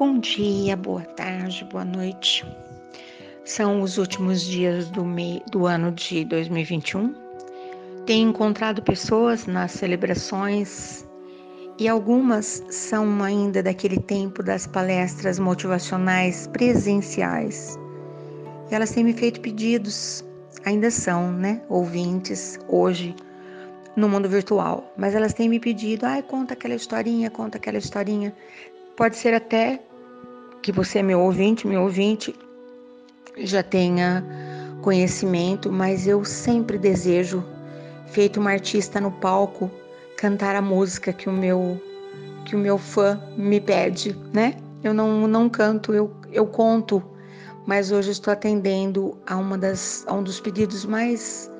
Bom dia, boa tarde, boa noite. São os últimos dias do, do ano de 2021. Tenho encontrado pessoas nas celebrações e algumas são ainda daquele tempo das palestras motivacionais presenciais. Elas têm me feito pedidos, ainda são, né, ouvintes hoje no mundo virtual, mas elas têm me pedido, ai, conta aquela historinha, conta aquela historinha. Pode ser até que você, meu ouvinte, meu ouvinte, já tenha conhecimento, mas eu sempre desejo, feito uma artista no palco, cantar a música que o meu que o meu fã me pede, né? Eu não, não canto, eu, eu conto, mas hoje estou atendendo a uma das a um dos pedidos mais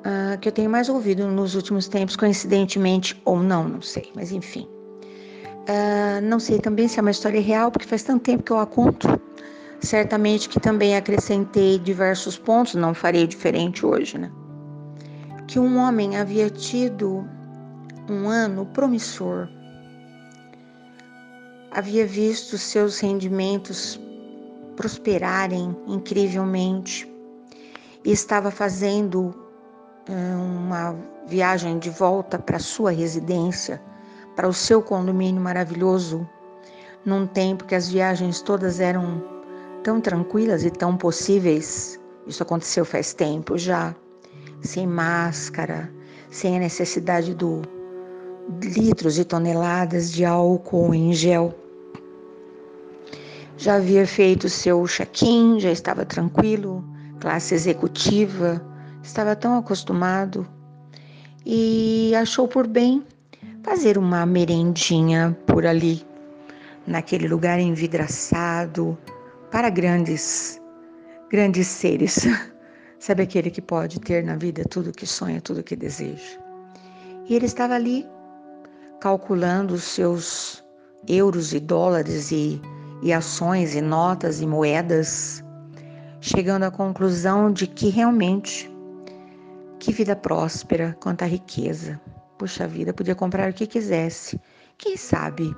uh, que eu tenho mais ouvido nos últimos tempos, coincidentemente ou não, não sei, mas enfim. Uh, não sei também se é uma história real, porque faz tanto tempo que eu a conto. Certamente que também acrescentei diversos pontos, não farei diferente hoje, né? Que um homem havia tido um ano promissor, havia visto seus rendimentos prosperarem incrivelmente e estava fazendo eh, uma viagem de volta para sua residência para o seu condomínio maravilhoso, num tempo que as viagens todas eram tão tranquilas e tão possíveis. Isso aconteceu faz tempo já, sem máscara, sem a necessidade do litros e toneladas de álcool em gel. Já havia feito seu check-in, já estava tranquilo, classe executiva, estava tão acostumado e achou por bem fazer uma merendinha por ali, naquele lugar envidraçado para grandes, grandes seres. Sabe aquele que pode ter na vida tudo que sonha, tudo que deseja. E ele estava ali calculando os seus euros e dólares e, e ações e notas e moedas, chegando à conclusão de que realmente que vida próspera, quanta riqueza. Puxa vida, podia comprar o que quisesse. Quem sabe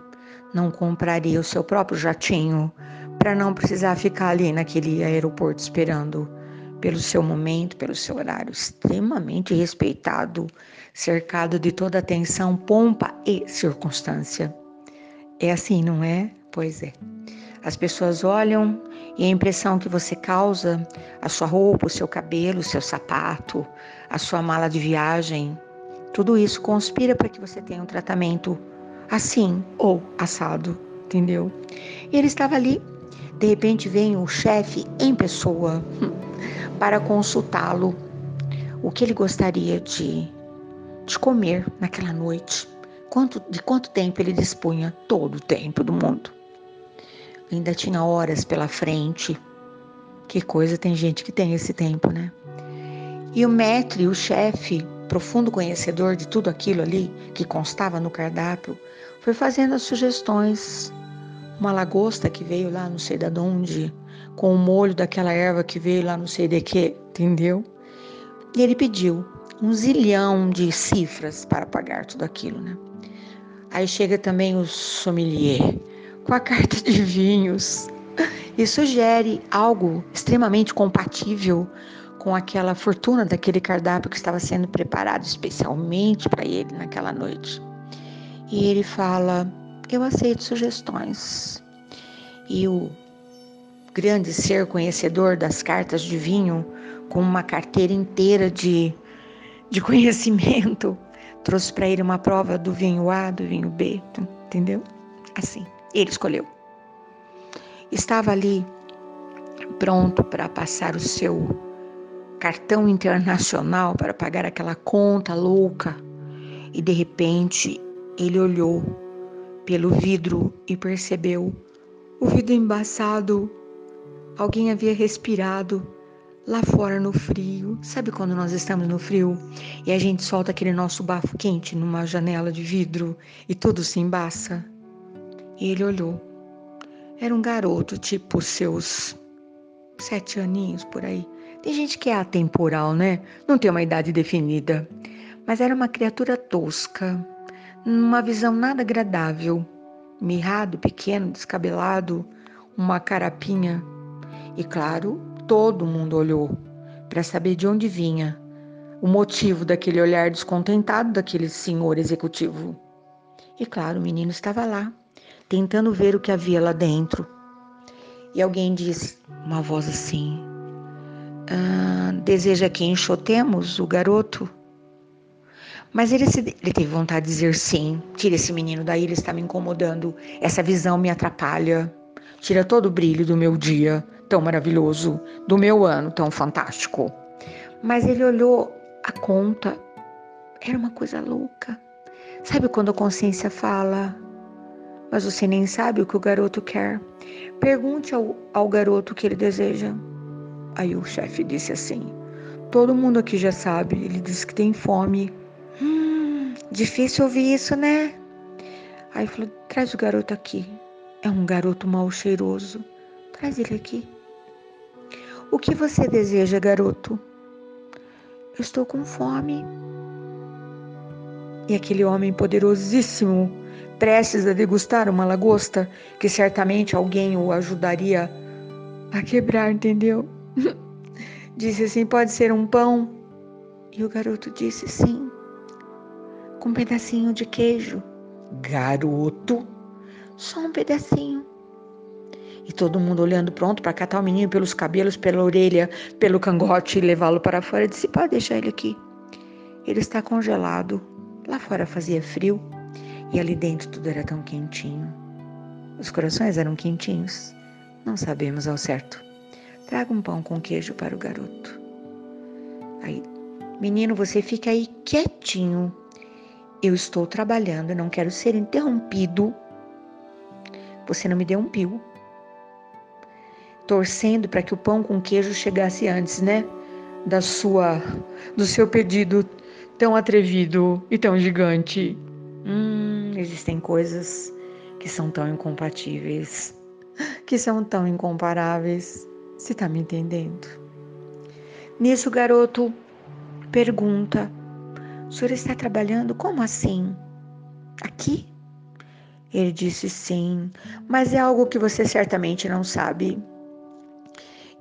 não compraria o seu próprio jatinho para não precisar ficar ali naquele aeroporto esperando pelo seu momento, pelo seu horário, extremamente respeitado, cercado de toda atenção, pompa e circunstância. É assim, não é? Pois é. As pessoas olham e a impressão que você causa, a sua roupa, o seu cabelo, o seu sapato, a sua mala de viagem, tudo isso conspira para que você tenha um tratamento assim ou assado, entendeu? E ele estava ali. De repente vem o chefe em pessoa para consultá-lo o que ele gostaria de, de comer naquela noite. Quanto, de quanto tempo ele dispunha? Todo o tempo do mundo. Ainda tinha horas pela frente. Que coisa, tem gente que tem esse tempo, né? E o maître, o chefe, profundo conhecedor de tudo aquilo ali que constava no cardápio, foi fazendo as sugestões. Uma lagosta que veio lá não sei de onde, com o molho daquela erva que veio lá não sei de que, entendeu? E ele pediu um zilhão de cifras para pagar tudo aquilo, né? Aí chega também o sommelier com a carta de vinhos e sugere algo extremamente compatível com aquela fortuna daquele cardápio que estava sendo preparado especialmente para ele naquela noite. E ele fala: Eu aceito sugestões. E o grande ser conhecedor das cartas de vinho, com uma carteira inteira de, de conhecimento, trouxe para ele uma prova do vinho A, do vinho B, entendeu? Assim, ele escolheu. Estava ali pronto para passar o seu cartão internacional para pagar aquela conta louca e de repente ele olhou pelo vidro e percebeu o vidro embaçado. Alguém havia respirado lá fora no frio. Sabe quando nós estamos no frio e a gente solta aquele nosso bafo quente numa janela de vidro e tudo se embaça? Ele olhou. Era um garoto, tipo seus sete aninhos por aí. Tem gente que é atemporal, né? Não tem uma idade definida. Mas era uma criatura tosca, numa visão nada agradável, mirrado, pequeno, descabelado, uma carapinha. E claro, todo mundo olhou para saber de onde vinha o motivo daquele olhar descontentado daquele senhor executivo. E claro, o menino estava lá, tentando ver o que havia lá dentro. E alguém disse, uma voz assim: ah, Deseja que enxotemos o garoto? Mas ele, se, ele teve vontade de dizer sim. Tira esse menino daí, ele está me incomodando. Essa visão me atrapalha. Tira todo o brilho do meu dia tão maravilhoso, do meu ano tão fantástico. Mas ele olhou a conta. Era uma coisa louca. Sabe quando a consciência fala, mas você nem sabe o que o garoto quer? Pergunte ao, ao garoto o que ele deseja. Aí o chefe disse assim: Todo mundo aqui já sabe. Ele disse que tem fome. Hum, difícil ouvir isso, né? Aí falou: traz o garoto aqui. É um garoto mal cheiroso. Traz ele aqui. O que você deseja, garoto? Eu estou com fome. E aquele homem poderosíssimo, prestes a degustar uma lagosta, que certamente alguém o ajudaria a quebrar, entendeu? Disse assim: pode ser um pão? E o garoto disse: sim com um pedacinho de queijo. Garoto, só um pedacinho. E todo mundo olhando pronto para catar o menino pelos cabelos, pela orelha, pelo cangote e levá-lo para fora. disse: Pode deixar ele aqui. Ele está congelado. Lá fora fazia frio e ali dentro tudo era tão quentinho. Os corações eram quentinhos. Não sabemos ao certo. Traga um pão com queijo para o garoto. Aí, menino, você fica aí quietinho eu estou trabalhando, não quero ser interrompido. Você não me deu um pio. Torcendo para que o pão com queijo chegasse antes, né? Da sua, do seu pedido tão atrevido e tão gigante. Hum, existem coisas que são tão incompatíveis, que são tão incomparáveis. Você está me entendendo? Nisso, o garoto pergunta o senhor está trabalhando? Como assim? Aqui? Ele disse sim, mas é algo que você certamente não sabe.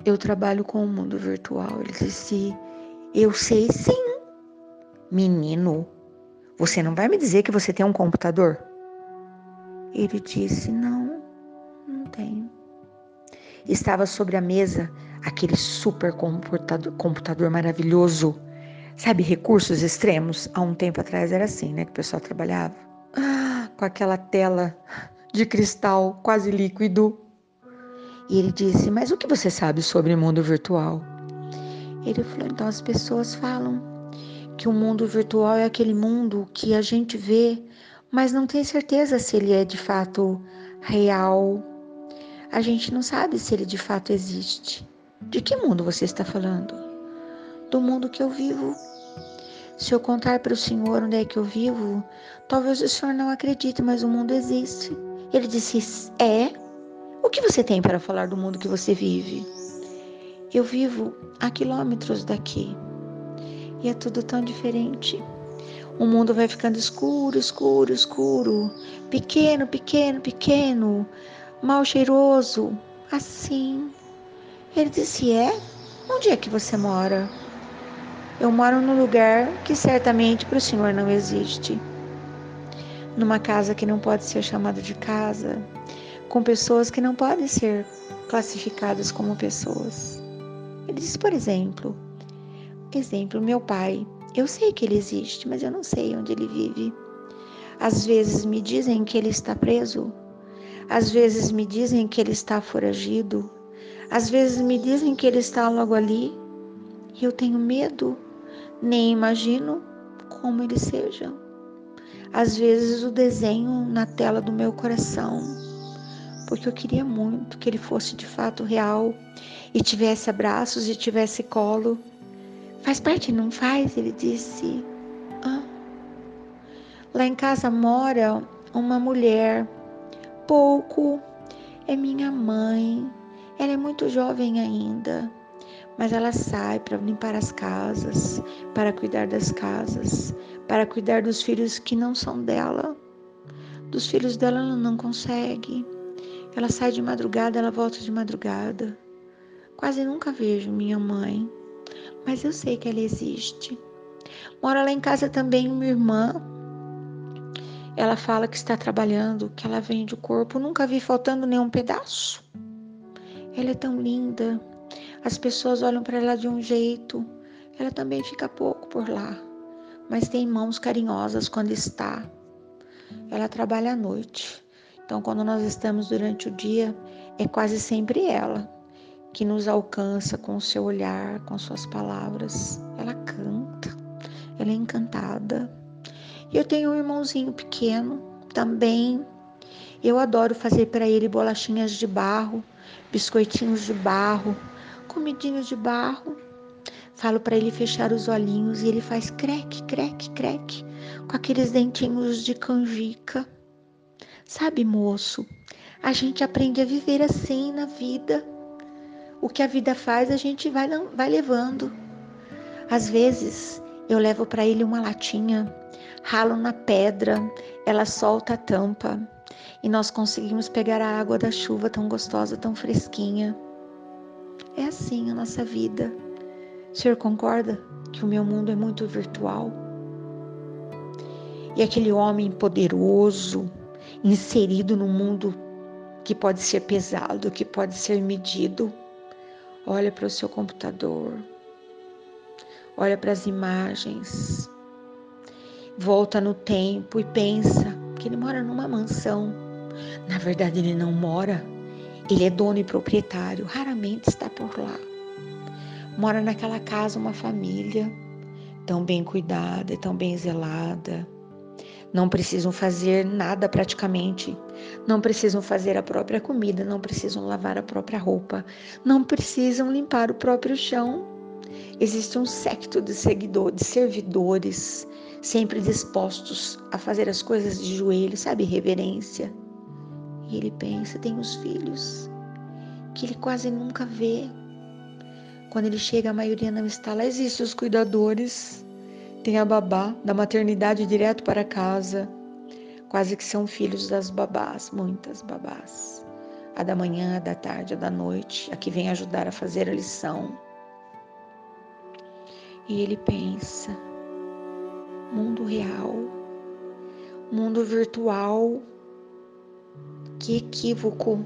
Eu trabalho com o mundo virtual. Ele disse: Eu sei sim. Menino, você não vai me dizer que você tem um computador? Ele disse: Não. Estava sobre a mesa aquele super computador, computador maravilhoso Sabe, recursos extremos? Há um tempo atrás era assim, né? Que o pessoal trabalhava ah, com aquela tela de cristal quase líquido. E ele disse: Mas o que você sabe sobre o mundo virtual? Ele falou: Então as pessoas falam que o mundo virtual é aquele mundo que a gente vê, mas não tem certeza se ele é de fato real. A gente não sabe se ele de fato existe. De que mundo você está falando? do mundo que eu vivo. Se eu contar para o Senhor onde é que eu vivo, talvez o Senhor não acredite, mas o mundo existe. Ele disse: É? O que você tem para falar do mundo que você vive? Eu vivo a quilômetros daqui e é tudo tão diferente. O mundo vai ficando escuro, escuro, escuro, pequeno, pequeno, pequeno, mal cheiroso, assim. Ele disse: É? Onde é que você mora? Eu moro num lugar que certamente para o Senhor não existe. Numa casa que não pode ser chamada de casa, com pessoas que não podem ser classificadas como pessoas. Ele diz, por exemplo, exemplo, meu pai. Eu sei que ele existe, mas eu não sei onde ele vive. Às vezes me dizem que ele está preso. Às vezes me dizem que ele está foragido. Às vezes me dizem que ele está logo ali. E eu tenho medo nem imagino como ele seja. Às vezes o desenho na tela do meu coração, porque eu queria muito que ele fosse de fato real e tivesse abraços e tivesse colo. Faz parte, não faz? Ele disse. Ah. Lá em casa mora uma mulher, pouco, é minha mãe. Ela é muito jovem ainda mas ela sai para limpar as casas, para cuidar das casas, para cuidar dos filhos que não são dela. Dos filhos dela ela não consegue. Ela sai de madrugada, ela volta de madrugada. Quase nunca vejo minha mãe, mas eu sei que ela existe. Mora lá em casa também minha irmã. Ela fala que está trabalhando, que ela vende o corpo. Nunca vi faltando nenhum pedaço. Ela é tão linda. As pessoas olham para ela de um jeito. Ela também fica pouco por lá, mas tem mãos carinhosas quando está. Ela trabalha à noite. Então, quando nós estamos durante o dia, é quase sempre ela que nos alcança com o seu olhar, com suas palavras. Ela canta, ela é encantada. Eu tenho um irmãozinho pequeno também. Eu adoro fazer para ele bolachinhas de barro, biscoitinhos de barro, comidinhos de barro. Falo para ele fechar os olhinhos e ele faz creque, creque, creque, com aqueles dentinhos de canjica. Sabe, moço, a gente aprende a viver assim na vida. O que a vida faz, a gente vai, vai levando. Às vezes, eu levo para ele uma latinha, ralo na pedra, ela solta a tampa e nós conseguimos pegar a água da chuva tão gostosa, tão fresquinha. É assim a nossa vida. O senhor concorda que o meu mundo é muito virtual? E aquele homem poderoso, inserido no mundo que pode ser pesado, que pode ser medido, olha para o seu computador, olha para as imagens, volta no tempo e pensa que ele mora numa mansão. Na verdade, ele não mora, ele é dono e proprietário, raramente está por lá. Mora naquela casa uma família tão bem cuidada, tão bem zelada. Não precisam fazer nada praticamente. Não precisam fazer a própria comida, não precisam lavar a própria roupa, não precisam limpar o próprio chão. Existe um secto de seguidores, de servidores, sempre dispostos a fazer as coisas de joelho, sabe, reverência. E ele pensa, tem os filhos, que ele quase nunca vê. Quando ele chega, a maioria não está lá. Existem os cuidadores, tem a babá da maternidade direto para casa. Quase que são filhos das babás, muitas babás. A da manhã, a da tarde, a da noite, a que vem ajudar a fazer a lição. E ele pensa: mundo real, mundo virtual, que equívoco.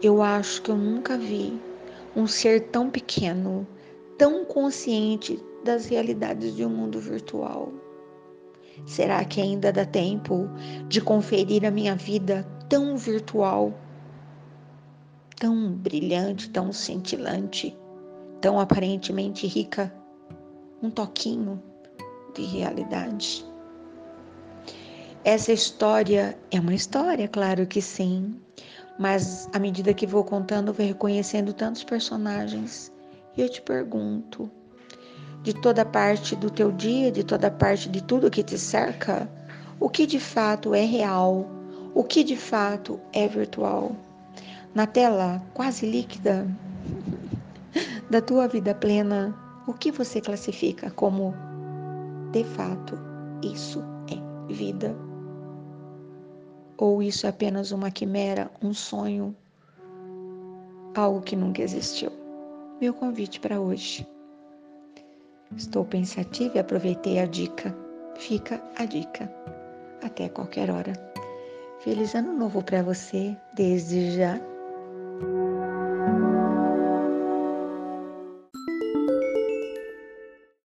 Eu acho que eu nunca vi um ser tão pequeno, tão consciente das realidades de um mundo virtual. Será que ainda dá tempo de conferir a minha vida tão virtual, tão brilhante, tão cintilante, tão aparentemente rica? Um toquinho de realidade. Essa história é uma história, claro que sim, mas à medida que vou contando, vou reconhecendo tantos personagens e eu te pergunto: de toda parte do teu dia, de toda parte de tudo que te cerca, o que de fato é real, o que de fato é virtual? Na tela quase líquida da tua vida plena, o que você classifica como de fato isso é vida? Ou isso é apenas uma quimera, um sonho, algo que nunca existiu? Meu convite para hoje. Estou pensativa e aproveitei a dica. Fica a dica. Até qualquer hora. Feliz ano novo para você, desde já.